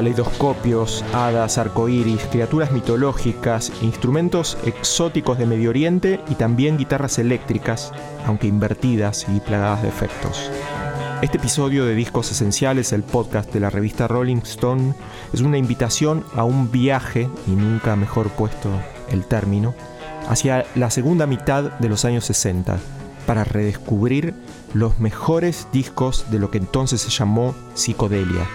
Caleidoscopios, hadas, arcoíris, criaturas mitológicas, instrumentos exóticos de Medio Oriente y también guitarras eléctricas, aunque invertidas y plagadas de efectos. Este episodio de Discos Esenciales, el podcast de la revista Rolling Stone, es una invitación a un viaje, y nunca mejor puesto el término, hacia la segunda mitad de los años 60, para redescubrir los mejores discos de lo que entonces se llamó psicodelia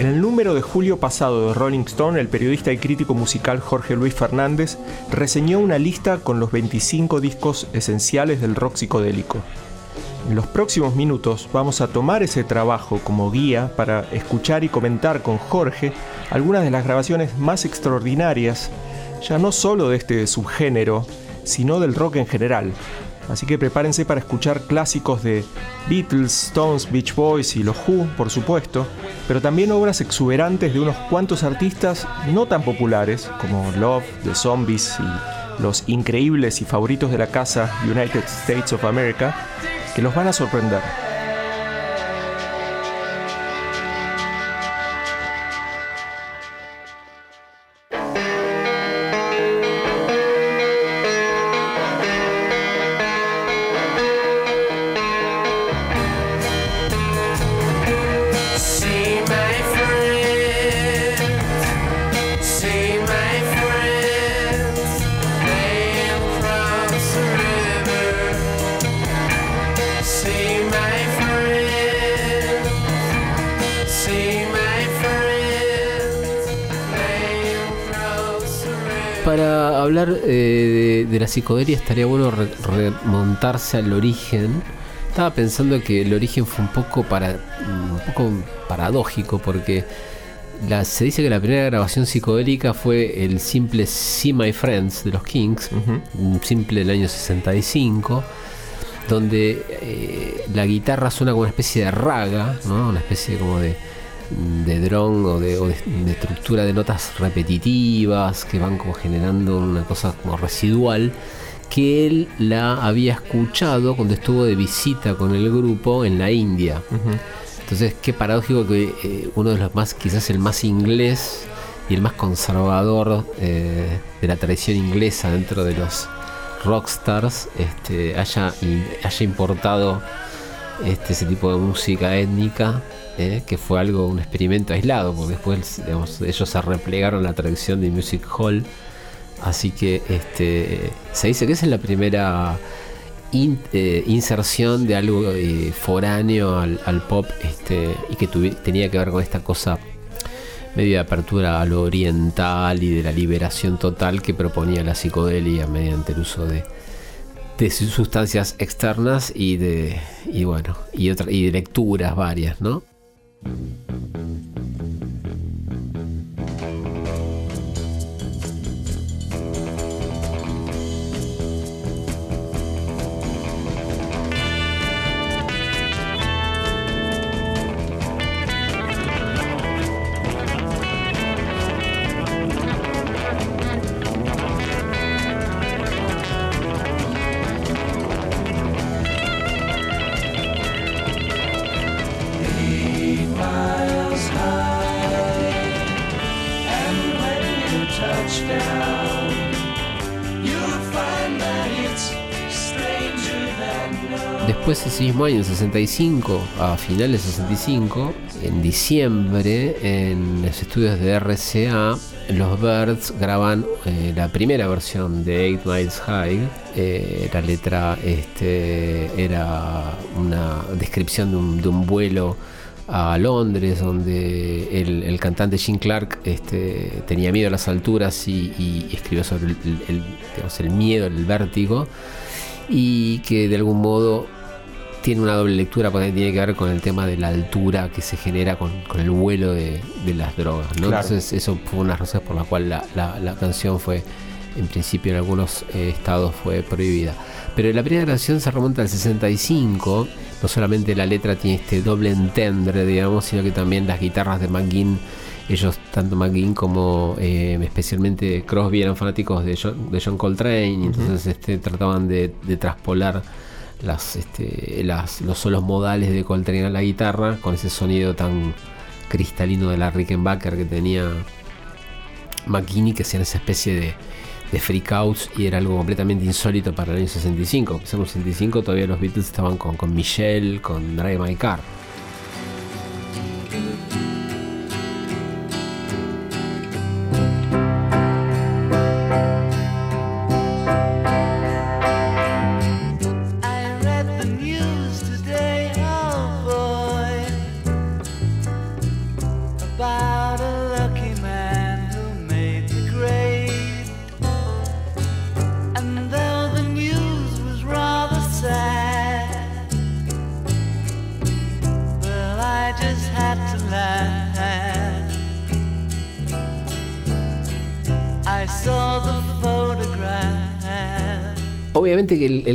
En el número de julio pasado de Rolling Stone, el periodista y crítico musical Jorge Luis Fernández reseñó una lista con los 25 discos esenciales del rock psicodélico. En los próximos minutos vamos a tomar ese trabajo como guía para escuchar y comentar con Jorge algunas de las grabaciones más extraordinarias, ya no solo de este subgénero, sino del rock en general. Así que prepárense para escuchar clásicos de Beatles, Stones, Beach Boys y los Who, por supuesto, pero también obras exuberantes de unos cuantos artistas no tan populares como Love, The Zombies y los increíbles y favoritos de la casa United States of America, que los van a sorprender. Psicodelia estaría bueno remontarse al origen. Estaba pensando que el origen fue un poco para un poco paradójico porque se dice que la primera grabación psicodélica fue el simple See My Friends de los Kings, un simple del año 65, donde eh, la guitarra suena como una especie de raga, una especie como de, de drone o, de, estructura de notas repetitivas que van como generando una cosa como residual que él la había escuchado cuando estuvo de visita con el grupo en la India. Entonces, qué paradójico que eh, uno de los más, quizás el más inglés y el más conservador eh, de la tradición inglesa dentro de los rockstars este, haya, haya importado este, ese tipo de música étnica ¿eh? que fue algo, un experimento aislado, porque después ellos se replegaron la tradición de Music Hall. Así que este, se dice que esa es la primera eh, inserción de algo eh, foráneo al, pop este, y que tenía que ver con esta cosa medio de apertura a lo oriental y de la liberación total que proponía la psicodelia mediante el uso de, sustancias externas y de y bueno y otra, y de lecturas varias no Thank you. Mismo año, en 65, a finales de 65, en diciembre, en los estudios de RCA, los Birds graban eh, la primera versión de Eight Miles High. Eh, la letra este, era una descripción de un, vuelo a Londres, donde el, cantante Jim Clark este, tenía miedo a las alturas y, escribió sobre el, el, miedo, el vértigo, y que de algún modo tiene una doble lectura porque tiene que ver con el tema de la altura que se genera con, el vuelo de, las drogas. Entonces eso fue una razones por la cual la, canción fue, en principio en algunos eh, estados fue prohibida. Pero la primera canción se remonta al 65 no solamente la letra tiene este doble entendre, digamos, sino que también las guitarras de McGinn, ellos, tanto McGinn como eh, especialmente Crosby, eran fanáticos de John, de John Coltrane, entonces este, trataban de, traspolar este, las, los solos modales de Coltrane a la guitarra con ese sonido tan cristalino de la Rickenbacker que tenía McGinn que hacían esa especie de de freakouts y era algo completamente insólito para el año 65. En el 65 todavía los Beatles estaban con, con Michelle, con Drive My Car.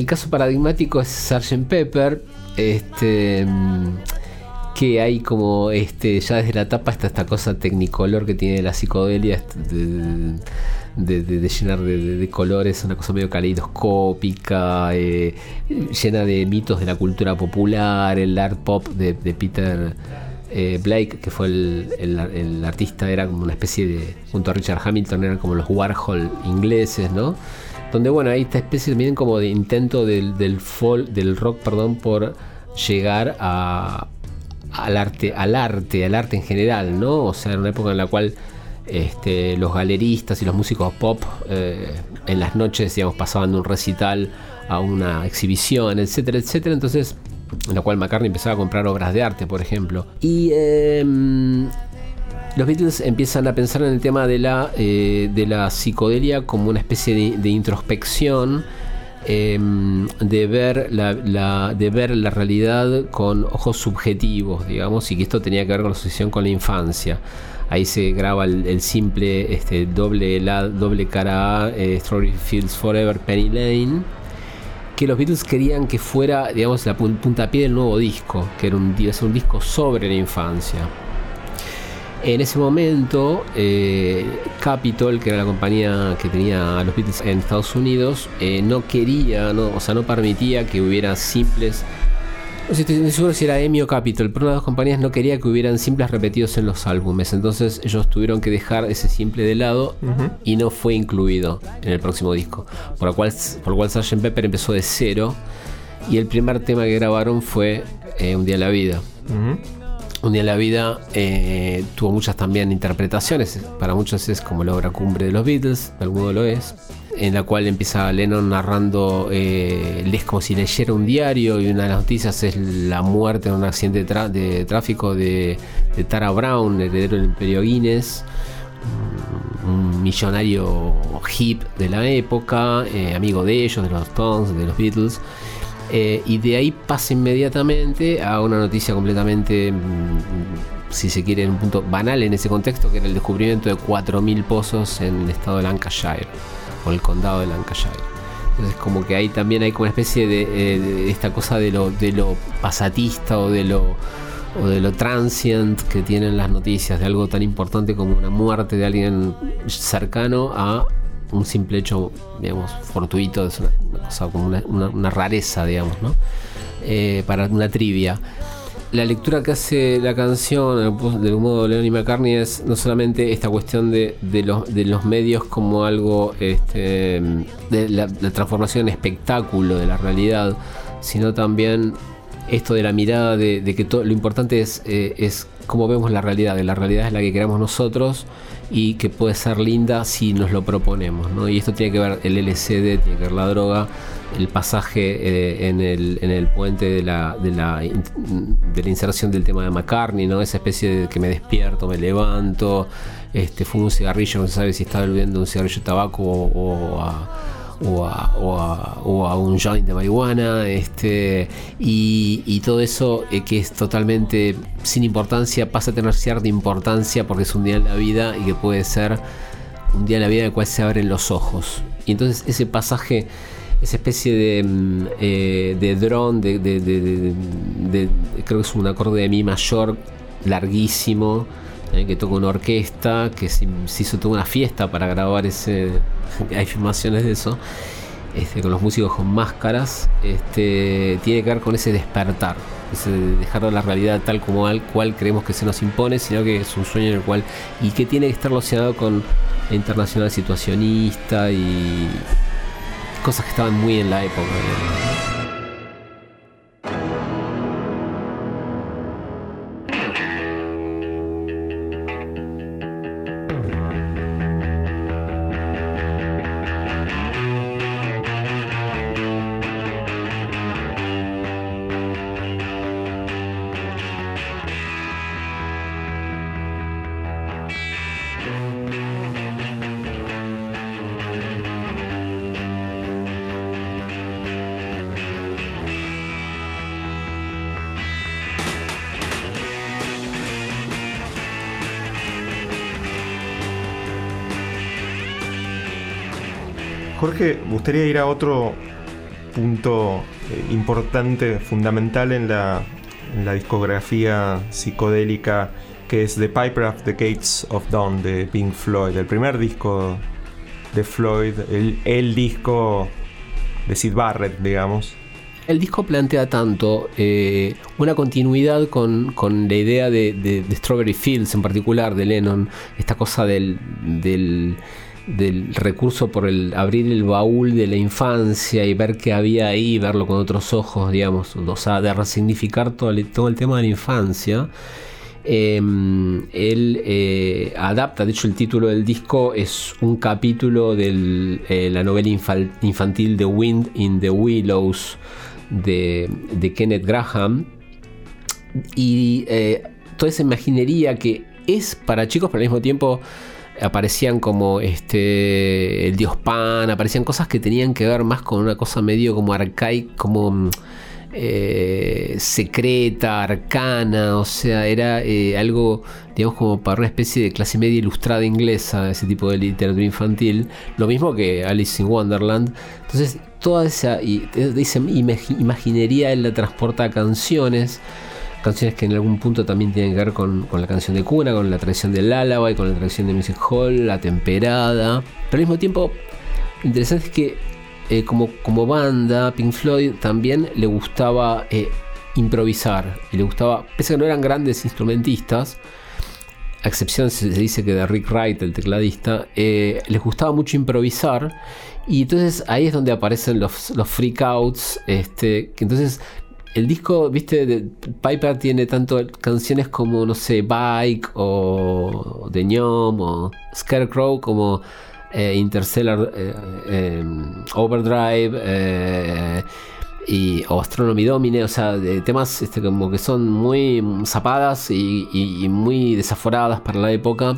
El, caso paradigmático es Sgt. Pepper, este, que hay como este, ya desde la tapa está esta cosa tecnicolor que tiene la psicodelia de, llenar de, colores, una cosa medio caleidoscópica, eh, llena de mitos de la cultura popular, el art pop de, Peter eh, Blake, que fue el, artista, era como una especie de, junto a Richard Hamilton, eran como los Warhol ingleses, ¿no? Donde, bueno, hay esta especie también como de intento del, del, del rock, perdón, por llegar a, al arte, al arte, al arte en general, ¿no? O sea, en una época en la cual este, los galeristas y los músicos pop eh, en las noches, digamos, pasaban de un recital a una exhibición, etcétera, etcétera. Entonces, en la cual McCartney empezaba a comprar obras de arte, por ejemplo. Y em, los Beatles empiezan a pensar en el tema de la, eh, de la psicodelia como una especie de, introspección. Em, de, ver la, de ver la realidad con ojos subjetivos, digamos, y que esto tenía que ver con la asociación con la infancia. Ahí se graba el, simple este, doble, la, doble cara A, eh, Strawberry Fields Forever, Penny Lane que los Beatles querían que fuera, digamos, la puntapié del nuevo disco, que era un, un disco sobre la infancia. En ese momento, eh, Capitol, que era la compañía que tenía a los Beatles en Estados Unidos, eh, no quería, no, o sea, no permitía que hubiera simples no sé, estoy seguro si era EMI o Capitol, pero una de las compañías no quería que hubieran simples repetidos en los álbumes. Entonces ellos tuvieron que dejar ese simple de lado y no fue incluido en el próximo disco. Por lo cual, por lo cual Sgt. Pepper empezó de cero. Y el primer tema que grabaron fue eh, Un día en la vida. Un día en la vida eh, tuvo muchas también interpretaciones. Para muchos es como la obra cumbre de los Beatles, modo lo es en la cual empieza Lennon narrando, eh, como si leyera un diario y una de las noticias es la muerte en un accidente de, tráfico de, Tara Brown, heredero del imperio Guinness, un millonario hip de la época, eh, amigo de ellos, de los Stones, de los Beatles. Eh, y de ahí pasa inmediatamente a una noticia completamente, mm, si se quiere, en un punto banal en ese contexto, que era el descubrimiento de 4.000 pozos en el estado de Lancashire con el condado de Lancashire. Entonces como que ahí también hay como una especie de, eh, esta cosa de lo, pasatista o o de lo transient que tienen las noticias, de algo tan importante como una muerte de alguien cercano a un simple hecho, digamos, fortuito, es una, cosa como una, rareza, digamos, ¿no? Eh, para una trivia la lectura que hace la canción del modo de Leon y McCartney es no solamente esta cuestión de, los, de medios como algo este, de la, transformación en espectáculo de la realidad, sino también esto de la mirada de, que todo, lo importante es, eh, es cómo vemos la realidad, la realidad es la que queramos nosotros y que puede ser linda si nos lo proponemos. ¿no? Y esto tiene que ver el LCD, tiene que ver la droga, el pasaje eh, en, el, en, el, puente de la, de la, de, la, inserción del tema de McCartney, ¿no? esa especie de que me despierto, me levanto, este, fumo un cigarrillo, no se sabe si estaba bebiendo un cigarrillo de tabaco o, a o a, un joint de marihuana este, y, todo eso eh, que es totalmente sin importancia pasa a tener cierta importancia porque es un día en la vida y que puede ser un día en la vida en el cual se abren los ojos. Y entonces ese pasaje esa especie de, mm, eh, de drone de, creo que es un acorde de mi mayor larguísimo eh, que toca una orquesta, que se, hizo toda una fiesta para grabar ese. Hay filmaciones de eso. Este, con los músicos con máscaras, este, tiene que ver con ese despertar, ese dejar de la realidad tal como al cual creemos que se nos impone, sino que es un sueño en el cual, y que tiene que estar relacionado con internacional situacionista y cosas que estaban muy en la época. Jorge, gustaría ir a otro punto eh, importante, fundamental en la, discografía psicodélica, que es The Piper of the Gates of Dawn de Pink Floyd, el primer disco de Floyd, el, disco de Sid Barrett, digamos. El disco plantea tanto eh, una continuidad con, la idea de, Strawberry Fields en particular, de Lennon, esta cosa del del recurso por el abrir el baúl de la infancia y ver qué había ahí, verlo con otros ojos, digamos, o sea, de resignificar todo el, todo el tema de la infancia. Em, él eh, adapta, de hecho el título del disco es un capítulo de eh, la novela infantil The Wind in the Willows de, Kenneth Graham. Y eh, toda esa imaginería que es para chicos, pero al mismo tiempo aparecían como este el dios Pan, aparecían cosas que tenían que ver más con una cosa medio como arcaica, como mm, eh, secreta, arcana, o sea, era eh, algo, digamos, como para una especie de clase media ilustrada inglesa, ese tipo de literatura infantil, lo mismo que Alice in Wonderland. Entonces, toda esa, esa imaginería él la transporta a canciones canciones que en algún punto también tienen que ver con, la canción de cuna, con la tradición del y con la tradición de Music Hall, la temperada. Pero al mismo tiempo, lo interesante es que eh, como, como banda, Pink Floyd también le gustaba eh, improvisar. Y le gustaba, pese a que no eran grandes instrumentistas, a excepción se dice que de Rick Wright, el tecladista, eh, les gustaba mucho improvisar. Y entonces ahí es donde aparecen los, los freakouts. Este, que entonces el disco, viste, de Piper tiene tanto canciones como, no sé, Bike o The Gnome o Scarecrow como eh, Interstellar eh, em, Overdrive eh, y, o Astronomy Domine, o sea, de temas este, como que son muy zapadas y muy desaforadas para la época.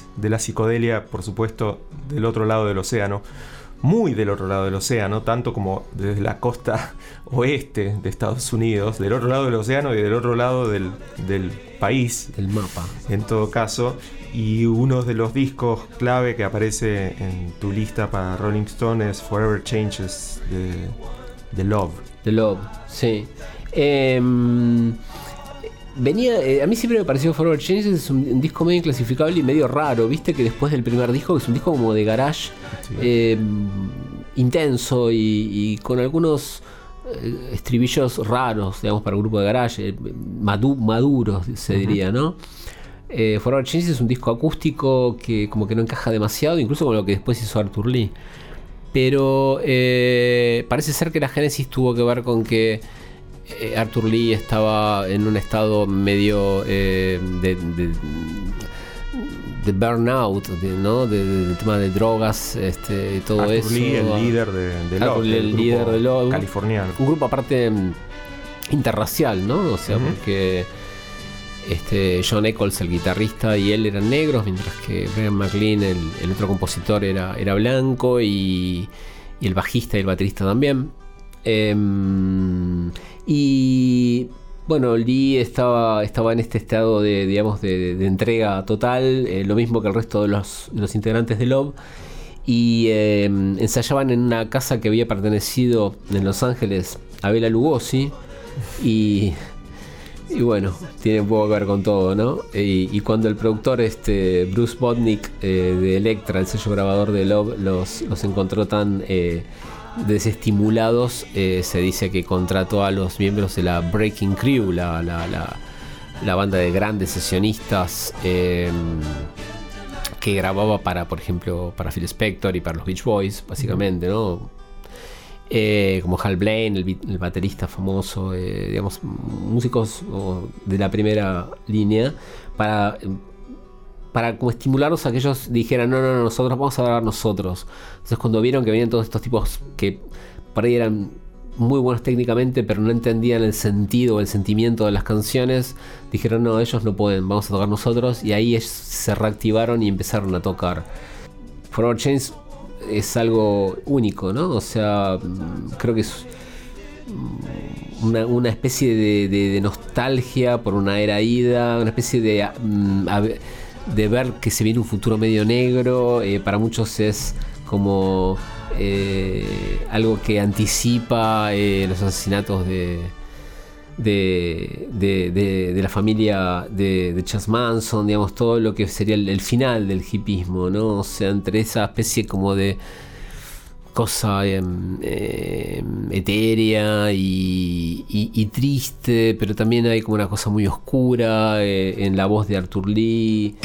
de la psicodelia, por supuesto, del otro lado del océano. muy del otro lado del océano, tanto como desde la costa oeste de Estados Unidos, del otro lado del océano y del otro lado del, país. Del mapa. En todo caso. Y uno de los discos clave que aparece en tu lista para Rolling Stone es Forever Changes de, Love. De Love, sí. Em, venía, eh, a mí siempre me pareció Forever Changes es un, disco medio inclasificable y medio raro, viste que después del primer disco, que es un disco como de garage, em, intenso y, con algunos eh, estribillos raros, digamos, para un grupo de garage, eh, maduros, se diría, ¿no? Eh, Forever Changes es un disco acústico que como que no encaja demasiado, incluso con lo que después hizo Arthur Lee. Pero parece ser que la génesis tuvo que ver con que eh, Arthur Lee estaba en un estado medio eh, de, de, burnout, ¿no? del tema de drogas este, y todo Arthur eso. Lee, el líder de, Love, el líder de Love, californiano. Un grupo aparte mm, interracial, ¿no? O sea, porque este, John Eccles, el guitarrista, y él eran negros, mientras que Brian McLean, el, otro compositor, era, era blanco y, y el bajista y el baterista también. Em, y bueno, Lee estaba, estaba en este estado de, digamos, de, entrega total, eh, lo mismo que el resto de los, integrantes de Love. Y em, ensayaban en una casa que había pertenecido en Los Ángeles a Bela Lugosi. Y, y bueno, tiene un poco que ver con todo, ¿no? Y, cuando el productor este, Bruce Bodnick eh, de Electra, el sello grabador de Love, los, los encontró tan eh, desestimulados, eh, se dice que contrató a los miembros de la Breaking Crew, la, la, banda de grandes sesionistas em, que grababa para, por ejemplo, para Phil Spector y para los Beach Boys, básicamente, ¿no? Eh, como Hal Blaine, el, baterista famoso, eh, digamos, músicos de la primera línea, para para como estimularlos a que ellos dijeran, no, no, no, nosotros vamos a grabar nosotros. Entonces cuando vieron que venían todos estos tipos que por ahí eran muy buenos técnicamente, pero no entendían el sentido o el sentimiento de las canciones, dijeron, no, ellos no pueden, vamos a tocar nosotros. Y ahí se reactivaron y empezaron a tocar. Forever Chains es algo único, ¿no? O sea, creo que es una, especie de, nostalgia por una era ida, una especie de... Mm, de ver que se viene un futuro medio negro, eh, para muchos es como eh, algo que anticipa eh, los asesinatos de, de, de, la familia de, de Chas Manson, digamos, todo lo que sería el, el, final del hipismo, ¿no? O sea, entre esa especie como de cosa em, etérea y, triste, pero también hay como una cosa muy oscura eh, en la voz de Arthur Lee.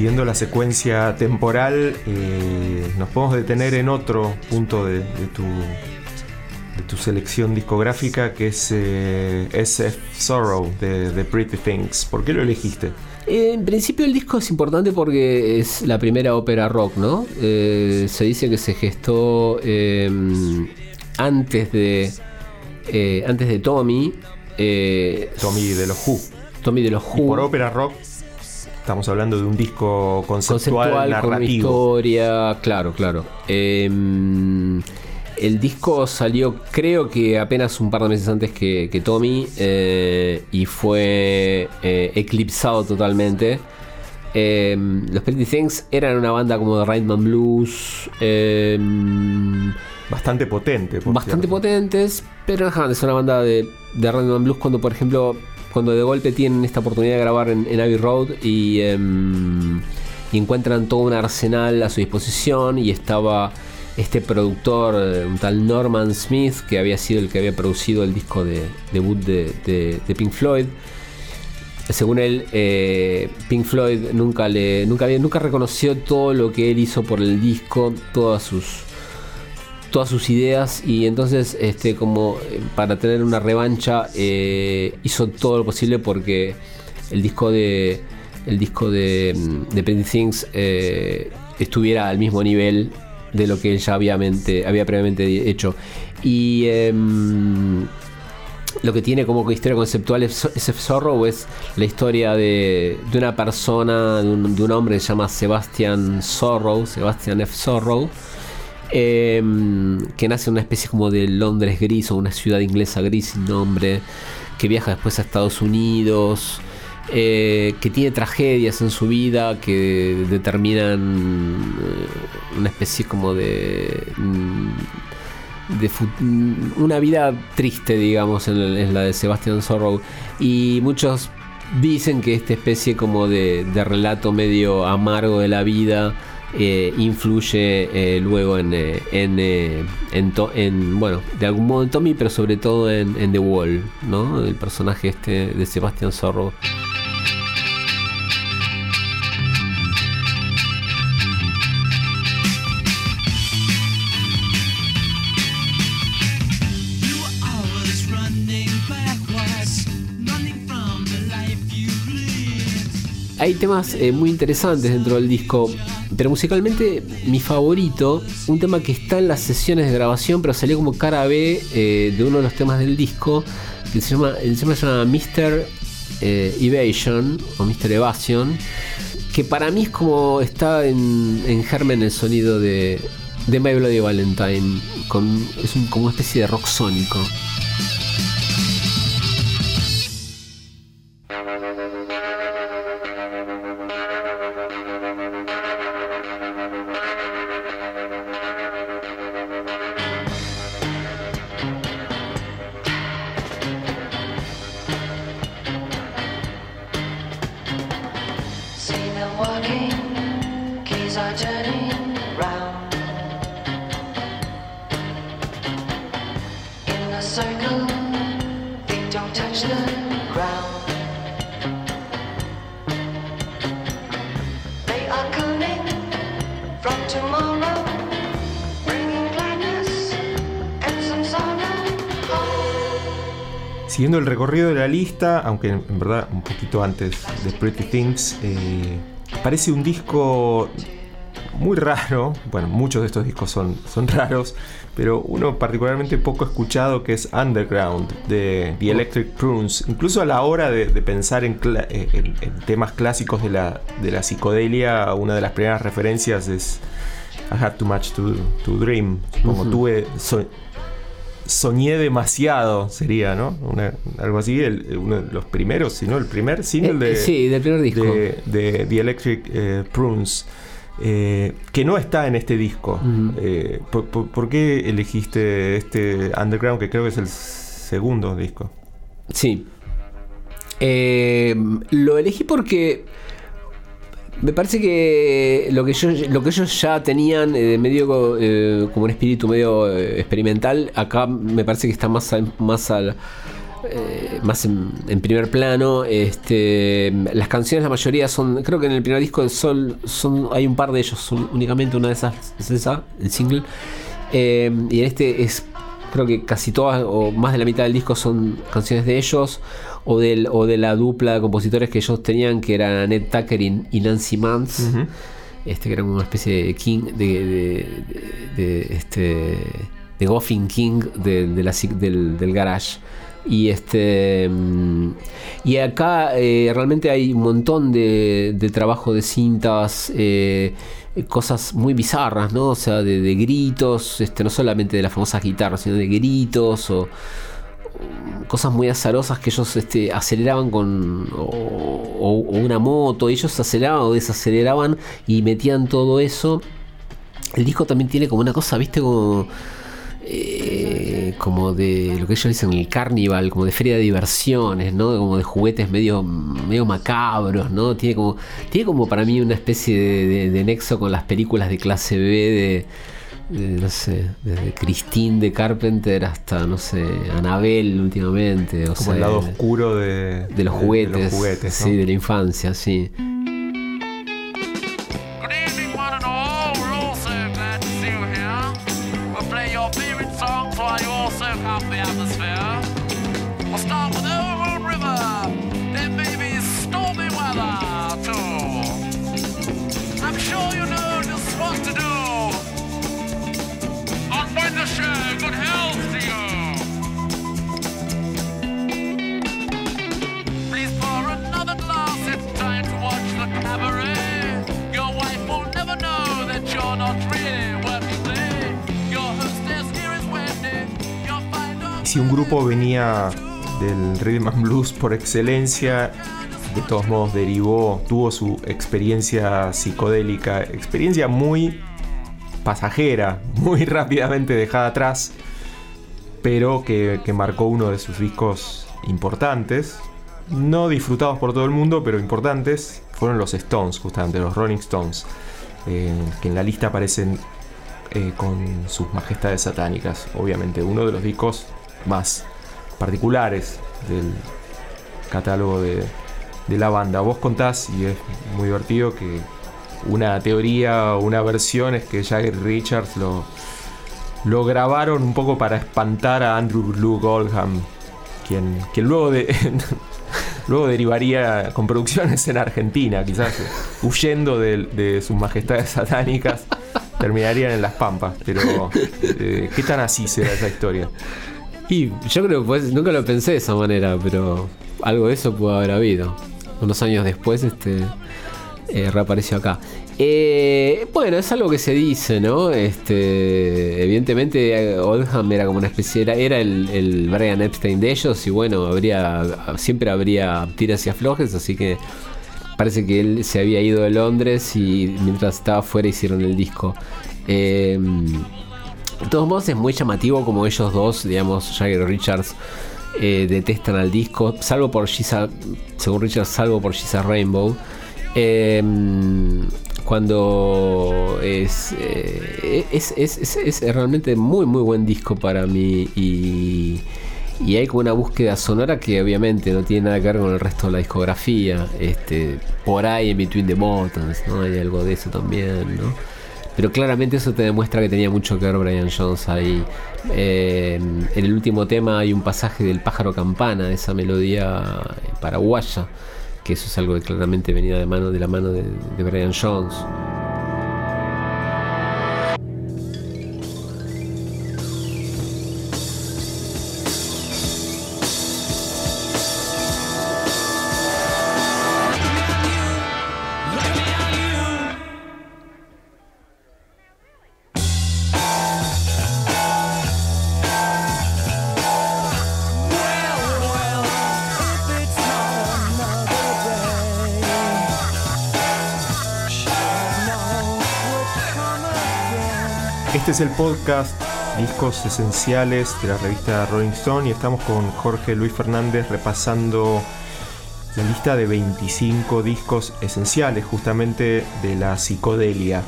Siguiendo la secuencia temporal, eh, nos podemos detener en otro punto de, tu, de tu selección discográfica, que es eh, SF Sorrow de, Pretty Things. ¿Por qué lo elegiste? En principio el disco es importante porque es la primera ópera rock, ¿no? Eh, se dice que se gestó em, antes de antes de Tommy. Tommy de los Who. Tommy de los Who. por ópera rock Estamos hablando de un disco conceptual, narrativo. Con historia, claro, claro. Em, el disco salió, creo que apenas un par de meses antes que, Tommy, eh, y fue eh, eclipsado totalmente. Em, los Pretty Things eran una banda como de Rhythm Blues. Em, bastante potente. bastante potentes, pero no es una banda de, de Rhythm Blues cuando, por ejemplo, cuando de golpe tienen esta oportunidad de grabar en, Abbey Road em, y, encuentran todo un arsenal a su disposición y estaba este productor, eh, un tal Norman Smith, que había sido el que había producido el disco de debut de, Pink Floyd. según él, eh, Pink Floyd nunca le nunca, nunca reconoció todo lo que él hizo por el disco, todas sus todas sus ideas y entonces este como eh, para tener una revancha eh, hizo todo lo posible porque el disco de el disco de, mm, de Pretty Things estuviera al mismo nivel de lo que él ya había, había previamente hecho y em, lo que tiene como historia conceptual ese Zorro es la historia de, una persona, de un, hombre que se llama Sebastian Sorrow, Sebastian F. Sorrow, em, que nace en una especie como de Londres gris o una ciudad inglesa gris sin nombre, que viaja después a Estados Unidos. Eh, que tiene tragedias en su vida que determinan eh, una especie como de mm, de una vida triste, digamos, en, la de Sebastian Sorrow. Y muchos dicen que esta especie como de, relato medio amargo de la vida eh, influye eh, luego en, eh, en, bueno, de algún modo en Tommy, pero sobre todo en, The Wall, ¿no? El personaje este de Sebastian Sorrow. hay temas muy interesantes dentro del disco, pero musicalmente mi favorito, un tema que está en las sesiones de grabación, pero salió como cara B eh, de uno de los temas del disco, que se llama, se llama Mr. Eh, Evasion o Mr. Evasion, que para mí es como está en, germen el sonido de, de My Bloody Valentine, con, es como una especie de rock sónico. Siguiendo el recorrido de la lista, aunque en verdad un poquito antes de Pretty Things, eh, parece un disco muy raro. Bueno, muchos de estos discos son, son raros, pero uno particularmente poco escuchado que es Underground de The Electric Prunes. Incluso a la hora de, pensar eh, en, temas clásicos de la, de la psicodelia, una de las primeras referencias es I Had Too Much to, Dream. Como tuve soñé demasiado, sería, ¿no? algo así, uno de los primeros, si no el primer single eh, de, del primer disco. De, The Electric eh, Prunes. Eh, que no está en este disco. por, qué elegiste este Underground, que creo que es el segundo disco? Sí. lo elegí porque me parece que lo que, lo que ellos ya tenían eh, medio eh, como un espíritu medio eh, experimental, acá me parece que está más, más al, más en, primer plano. Este, las canciones, la mayoría son, creo que en el primer disco de Sol son, hay un par de ellos, únicamente una de esas es esa, el single. y en este es, creo que casi todas o más de la mitad del disco son canciones de ellos o, del, o de la dupla de compositores que ellos tenían, que eran Annette Tucker y, Nancy Mans, este, que eran una especie de King, de, de, este, de Goffin King la, del, del garage. Y este mm, y acá eh, realmente hay un montón de, de trabajo de cintas, eh, cosas muy bizarras, ¿no? O sea, de, de, gritos, este, no solamente de las famosas guitarras, sino de gritos o, cosas muy azarosas que ellos este, aceleraban con o, una moto, ellos aceleraban o desaceleraban y metían todo eso. El disco también tiene como una cosa, viste, como, eh, como de lo que ellos dicen el carnival, como de feria de diversiones, ¿no? Como de juguetes medio, medio macabros, ¿no? Tiene como, tiene como para mí una especie de, de nexo con las películas de clase B de eh, no sé, desde Christine de Carpenter hasta, no sé, Anabel últimamente. O Como sea, el lado oscuro de, de los juguetes. de los juguetes, ¿no? Sí, de la infancia, sí. Si un grupo venía del rhythm and blues por excelencia, de todos modos derivó, tuvo su experiencia psicodélica, experiencia muy pasajera, muy rápidamente dejada atrás, pero que, marcó uno de sus discos importantes, no disfrutados por todo el mundo, pero importantes, fueron los Stones, justamente, los Rolling Stones, eh, que en la lista aparecen eh, con sus majestades satánicas, obviamente, uno de los discos más particulares del catálogo de la banda. Vos contás, y es muy divertido, que una teoría o una versión es que Jagger Richards lo, lo grabaron un poco para espantar a Andrew Luke Oldham, quien, quien luego. Luego derivaría con producciones en Argentina, quizás huyendo de, de sus majestades satánicas, terminarían en las pampas. Pero, eh, ¿qué tan así será esa historia? Y yo creo que pues, nunca lo pensé de esa manera, pero algo de eso pudo haber habido. Unos años después, este eh, reapareció acá. Eh, bueno, es algo que se dice, ¿no? Este, evidentemente, eh, Oldham era como una especie, era, el, Brian Epstein de ellos, y bueno, habría, siempre habría tiras y aflojes, así que parece que él se había ido de Londres y mientras estaba fuera hicieron el disco. Eh, de todos modos es muy llamativo como ellos dos, digamos, Jagger Richards, detestan al disco, salvo por Giza, según Richards, salvo por Giza Rainbow. Eh, cuando es, eh, es, es, es- es realmente muy muy buen disco para mí y, hay como una búsqueda sonora que obviamente no tiene nada que ver con el resto de la discografía. Este, por ahí en Between the Buttons, ¿no? Hay algo de eso también, ¿no? Pero claramente eso te demuestra que tenía mucho que ver Brian Jones ahí. Eh, en el último tema hay un pasaje del pájaro campana, de esa melodía paraguaya, que eso es algo que claramente venía de, mano, de la mano de, de Brian Jones. Este es el podcast Discos Esenciales de la revista Rolling Stone y estamos con Jorge Luis Fernández repasando la lista de 25 discos esenciales justamente de la psicodelia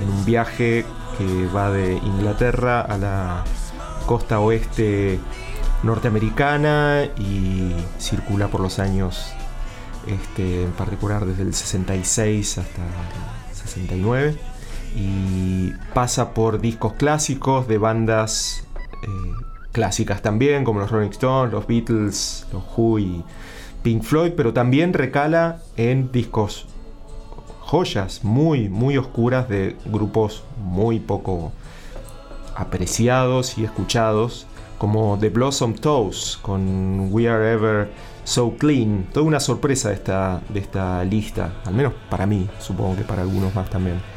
en un viaje que va de Inglaterra a la costa oeste norteamericana y circula por los años este, en particular desde el 66 hasta el 69 y pasa por discos clásicos de bandas eh, clásicas también, como los Rolling Stones, los Beatles, los Who y Pink Floyd, pero también recala en discos joyas muy, muy oscuras de grupos muy poco apreciados y escuchados, como The Blossom Toes con We Are Ever So Clean. Toda una sorpresa esta, de esta lista, al menos para mí, supongo que para algunos más también.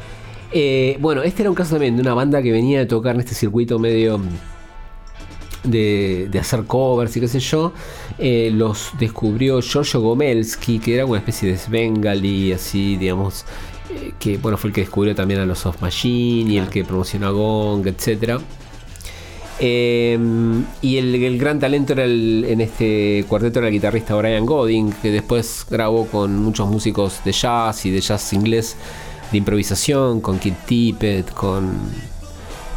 Eh, bueno, este era un caso también de una banda que venía de tocar en este circuito medio de, de hacer covers y qué sé yo. Eh, los descubrió Giorgio Gomelski, que era una especie de Svengali, así, digamos, eh, que bueno, fue el que descubrió también a los Soft Machine y el que promocionó a Gong, etc. Eh, y el, el gran talento era el- en este cuarteto era el guitarrista Brian Godin, que después grabó con muchos músicos de jazz y de jazz inglés de improvisación, con Kid Tippett, con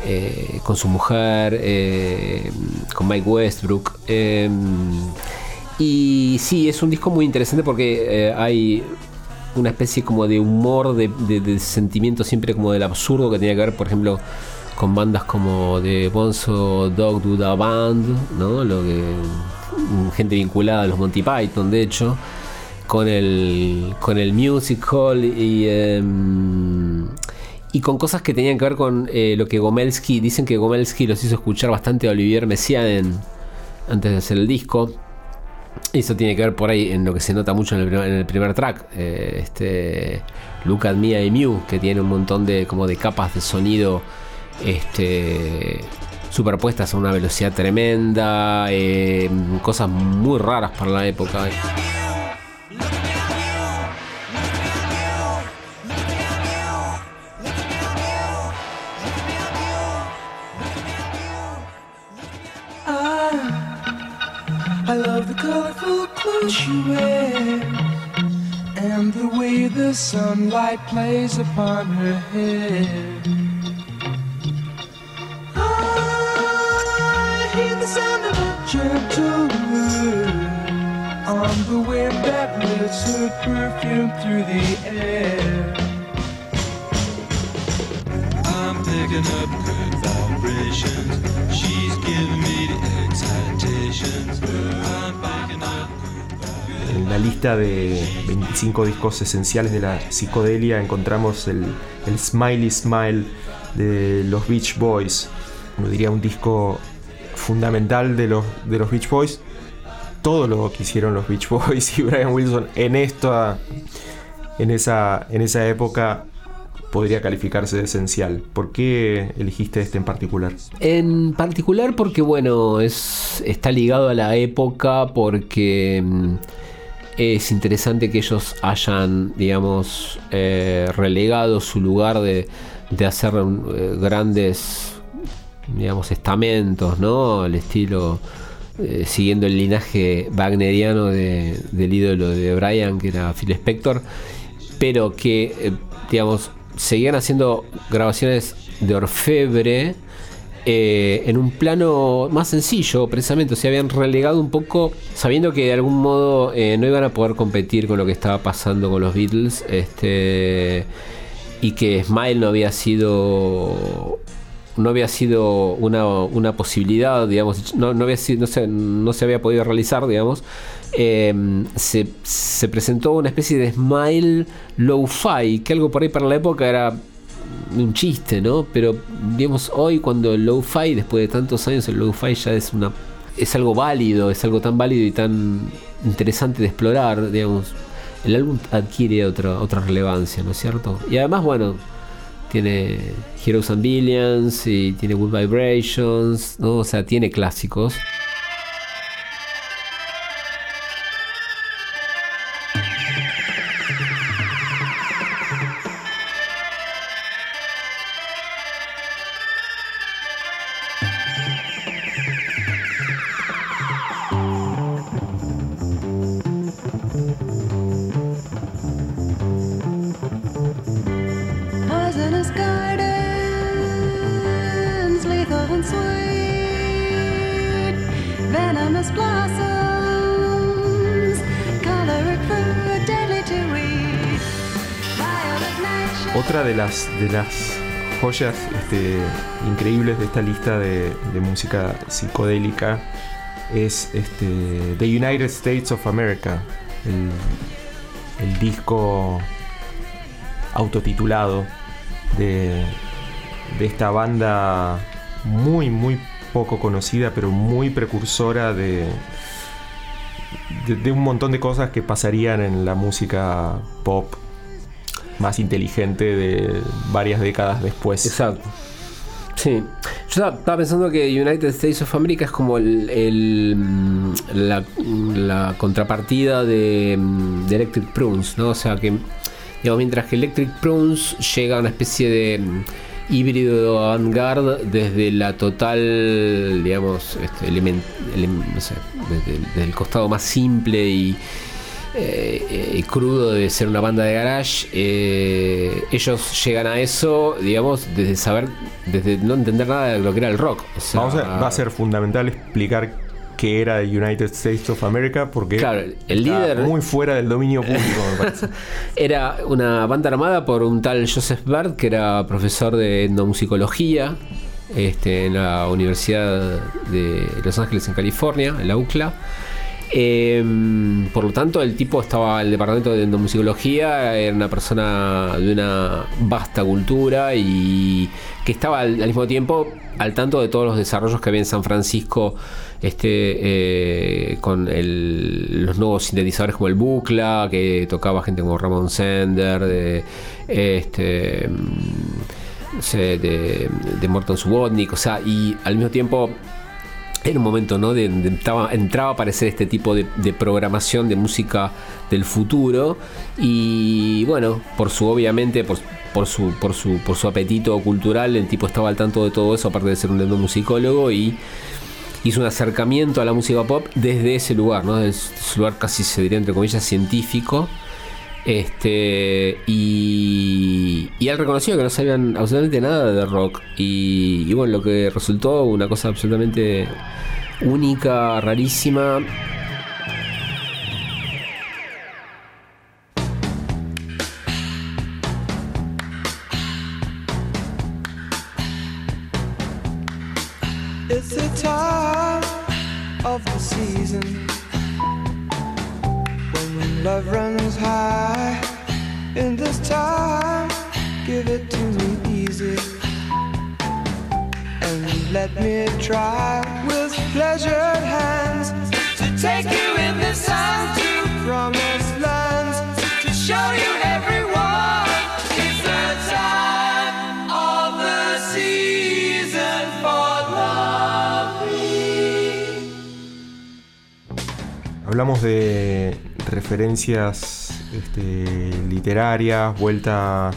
eh, con su mujer, eh, con Mike Westbrook. eh, y sí, es un disco muy interesante porque eh, hay una especie como de humor, de, sentimiento siempre como del absurdo que tenía que ver, por ejemplo, con bandas como de Bonzo Dog Duda Band, ¿no? Lo que, gente vinculada a los Monty Python, de hecho, con el, con el music hall y, em, y con cosas que tenían que ver con eh, lo que Gomelsky, dicen que Gomelsky los hizo escuchar bastante a Olivier Messiaen antes de hacer el disco. Eso tiene que ver por ahí en lo que se nota mucho en el primer, en el primer track. eh, este Look at Me y Mew, que tiene un montón de como de capas de sonido este, superpuestas a una velocidad tremenda. eh, cosas muy raras para la época. Ah, I love the colorful clothes you wear and the way the sunlight plays upon her hair. Ah, I hear the sound of a gentle word on the wind that lifts her perfume through the air. I'm picking up good vibrations. She's giving me the excitations. I'm picking up. En la lista de 25 discos esenciales de la psicodelia encontramos el, el Smiley Smile de los Beach Boys. Uno diría un disco fundamental de los, de los Beach Boys. Todo lo que hicieron los Beach Boys y Brian Wilson en esta, en esa, en esa época podría calificarse de esencial. ¿Por qué elegiste este en particular? En particular porque, bueno, es, está ligado a la época porque mm, es interesante que ellos hayan, digamos, eh, relegado su lugar de, de hacer eh, grandes, digamos, estamentos, ¿no? Al estilo, eh, siguiendo el linaje wagneriano de- del ídolo de Brian, que era Phil Spector, pero que, eh, digamos, seguían haciendo grabaciones de orfebre eh, en un plano más sencillo, precisamente. O sea, habían relegado un poco, sabiendo que de algún modo no iban a poder competir con lo que estaba pasando con los Beatles. Este. Y que Smile no había sido. No había sido una, una posibilidad, digamos, no, no había sido, no, se, no se había podido realizar, digamos. Eh, se, se presentó una especie de smile low-fi, que algo por ahí para la época era un chiste, ¿no? Pero digamos, hoy cuando el low-fi, después de tantos años, el low-fi ya es una es algo válido, es algo tan válido y tan interesante de explorar, digamos. El álbum adquiere otra, otra relevancia, ¿no es cierto? Y además, bueno, tiene Heroes and Billions y tiene Good Vibrations, ¿no? O sea, tiene clásicos. Otra de las, de las joyas este, increíbles de esta lista de, de música psicodélica es este, The United States of America, el, el disco autotitulado de, de esta banda muy, muy poco conocida, pero muy precursora de, de, un montón de cosas que pasarían en la música pop más inteligente de varias décadas después. Exacto. Sí. Yo estaba- estaba pensando que United States of America es como el, el, mm, la, la contrapartida de, mm, de Electric Prunes, ¿no? O sea que, digamos, mientras que Electric Prunes llega a una especie de mm, híbrido avant-garde desde la total, digamos, este, element- elem- no sé, desde, el- costado más simple y, eh, crudo de ser una banda de garage, eh, ellos llegan a eso, digamos, desde saber, desde no entender nada de lo que era el rock. Vamos a- va a ser fundamental explicar qué era United States of America porque Claro, el está líder- muy fuera del dominio público, me parece. Era una banda armada por un tal Joseph Bard, que era profesor de etnomusicología este, en la Universidad de Los Ángeles, en California, en la UCLA. Em, por lo tanto, el tipo estaba en el departamento de etnomusicología, era una persona de una vasta cultura y que estaba al, al mismo tiempo al tanto de todos los desarrollos que había en San Francisco este, eh, con el- los nuevos sintetizadores como el Bucla, que tocaba gente como Ramon Sender, de, este, mm, de, de Morton Subotnick, o sea, y al mismo tiempo era un momento, ¿no? De, entraba, a aparecer este tipo de, de programación de música del futuro. Y bueno, por su, obviamente, por, su, por su, por su apetito cultural, el tipo estaba al tanto de todo eso, aparte de ser un etnomusicólogo, y hizo un acercamiento a la música pop desde ese lugar, ¿no? Desde ese lugar casi se diría entre comillas científico. Este y, y él reconoció que no sabían absolutamente nada de rock y, y bueno lo que resultó una cosa absolutamente única, rarísima. Love runs high. In this time, give it to me easy and let me try with pleasured hands to take you in the sun to promised lands to show you everyone. It's the time of the season for. Hablamos de referencias este, literarias, vuelta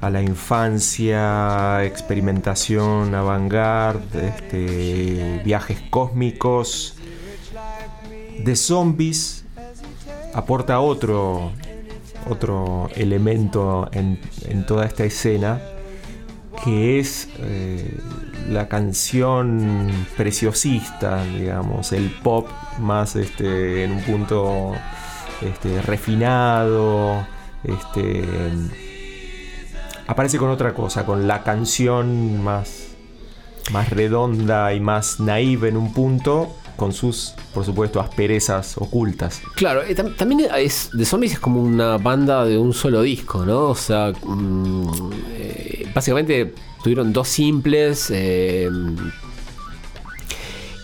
a la infancia, experimentación avant-garde, este, viajes cósmicos. De zombies aporta otro, otro elemento en, en toda esta escena que es eh, la canción preciosista, digamos, el pop más este, en un punto este, refinado, este, aparece con otra cosa, con la canción más, más redonda y más naive en un punto, con sus, por supuesto, asperezas ocultas. Claro, eh, tam- también es, The Zombies es como una banda de un solo disco, ¿no? O sea, mm, eh, básicamente tuvieron dos simples. eh,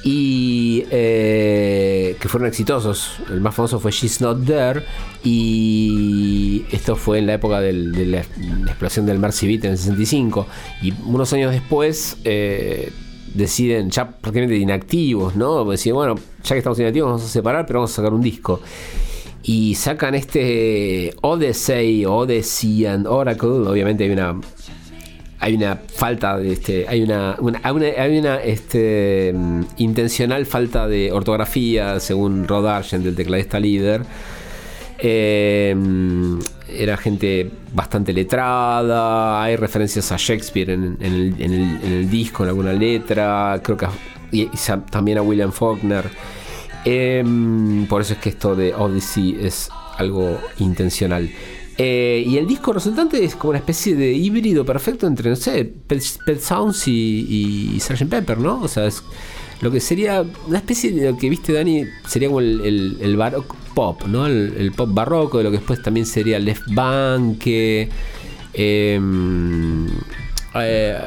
y eh, que fueron exitosos. El más famoso fue She's Not There. Y esto fue en la época de la, la explosión del Mercy Beat en el 65. Y unos años después eh, deciden, ya prácticamente inactivos, ¿no? Deciden, bueno, ya que estamos inactivos, vamos a separar, pero vamos a sacar un disco. Y sacan este Odyssey, Odyssey and Oracle. Obviamente hay una hay una falta de este hay una, una- hay una, este mm, intencional falta de ortografía según Rod Argent el tecladista líder Eh, mm, era gente bastante letrada hay referencias a Shakespeare en, el, disco en alguna letra creo que también a William Faulkner Em, por eso es que esto de Odyssey es algo intencional. Eh, y el disco resultante es como una especie de híbrido perfecto entre, no sé, Pet, Sounds y, y Sgt. Pepper, ¿no? O sea, es lo que sería una especie de lo que viste, Dani, sería como el, el, baroque pop, ¿no? El, pop barroco, de lo que después también sería Left Banque. em, eh,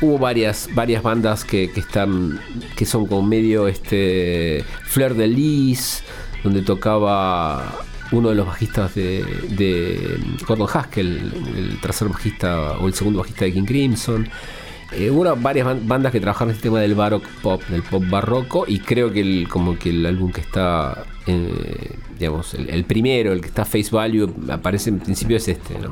hubo varias, varias bandas que, que están que son como medio este Fleur de Lis donde tocaba uno de los bajistas de, de Gordon Haskell el tercer bajista o el segundo bajista de King Crimson Eh, hubo varias ban- bandas que trabajaron el tema del baroque pop del pop barroco y creo que el, como que el álbum que está eh, digamos el, el primero el que está Face Value aparece en principio es este ¿no?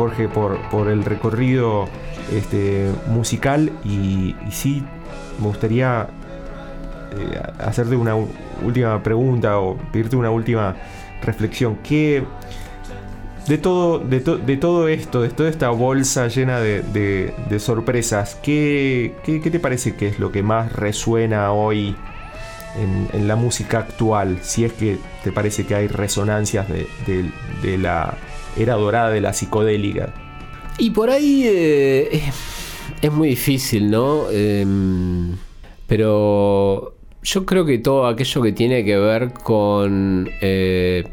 Jorge por, por el recorrido este, musical y, y sí me gustaría eh, hacerte una última pregunta o pedirte una última reflexión. ¿Qué, de, todo, de, to- de todo esto, de toda esta bolsa llena de, sorpresas, ¿qué, qué, te parece que es lo que más resuena hoy en, en la música actual? Si es que te parece que hay resonancias de- de la era dorada de la psicodélica. Y por ahí eh, es, muy difícil, ¿no? Em, pero yo creo que todo aquello que tiene que ver con eh,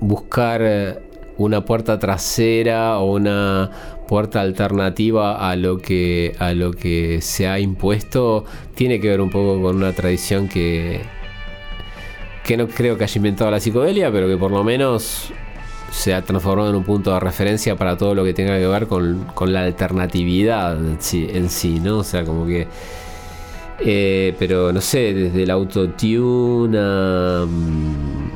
buscar una puerta trasera o una puerta alternativa a lo que a lo que se ha impuesto tiene que ver un poco con una tradición que que no creo que haya inventado la psicodelia, pero que por lo menos se ha transformado en un punto de referencia para todo lo que tenga que ver con, con la alternatividad en sí, ¿no? O sea, como que. eh, pero no sé, desde el autotune a. mm,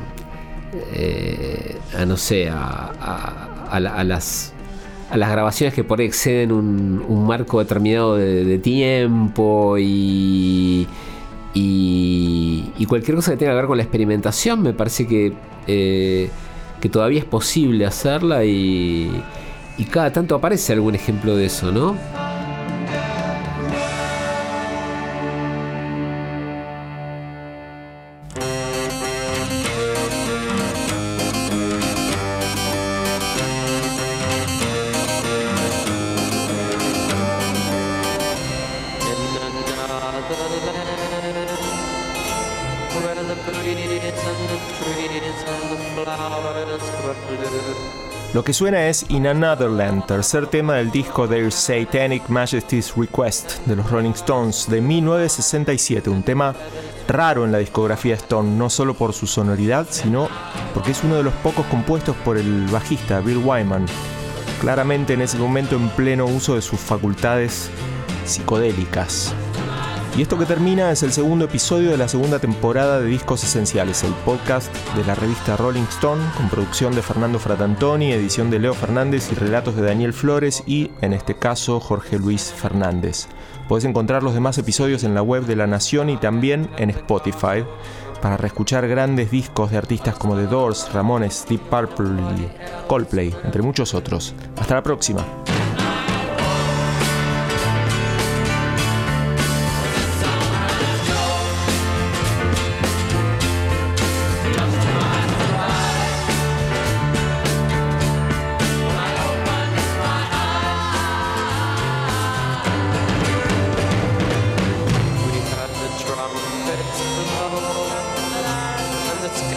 eh, a no sé, a, a- a la- a las. A las grabaciones que por ahí exceden un, un marco determinado de, de tiempo y, y, y cualquier cosa que tenga que ver con la experimentación, me parece que, eh, que todavía es posible hacerla y, y cada tanto aparece algún ejemplo de eso, ¿no? Lo que suena es In Another Land, tercer tema del disco Their Satanic Majesty's Request de los Rolling Stones de 1967, un tema raro en la discografía Stone, no solo por su sonoridad, sino porque es uno de los pocos compuestos por el bajista Bill Wyman, claramente en ese momento en pleno uso de sus facultades psicodélicas. Y esto que termina es el segundo episodio de la segunda temporada de Discos Esenciales, el podcast de la revista Rolling Stone, con producción de Fernando Fratantoni, edición de Leo Fernández y relatos de Daniel Flores y, en este caso, Jorge Luis Fernández. Podés encontrar los demás episodios en la web de La Nación y también en Spotify para reescuchar grandes discos de artistas como The Doors, Ramones, Deep Purple y Coldplay, entre muchos otros. Hasta la próxima.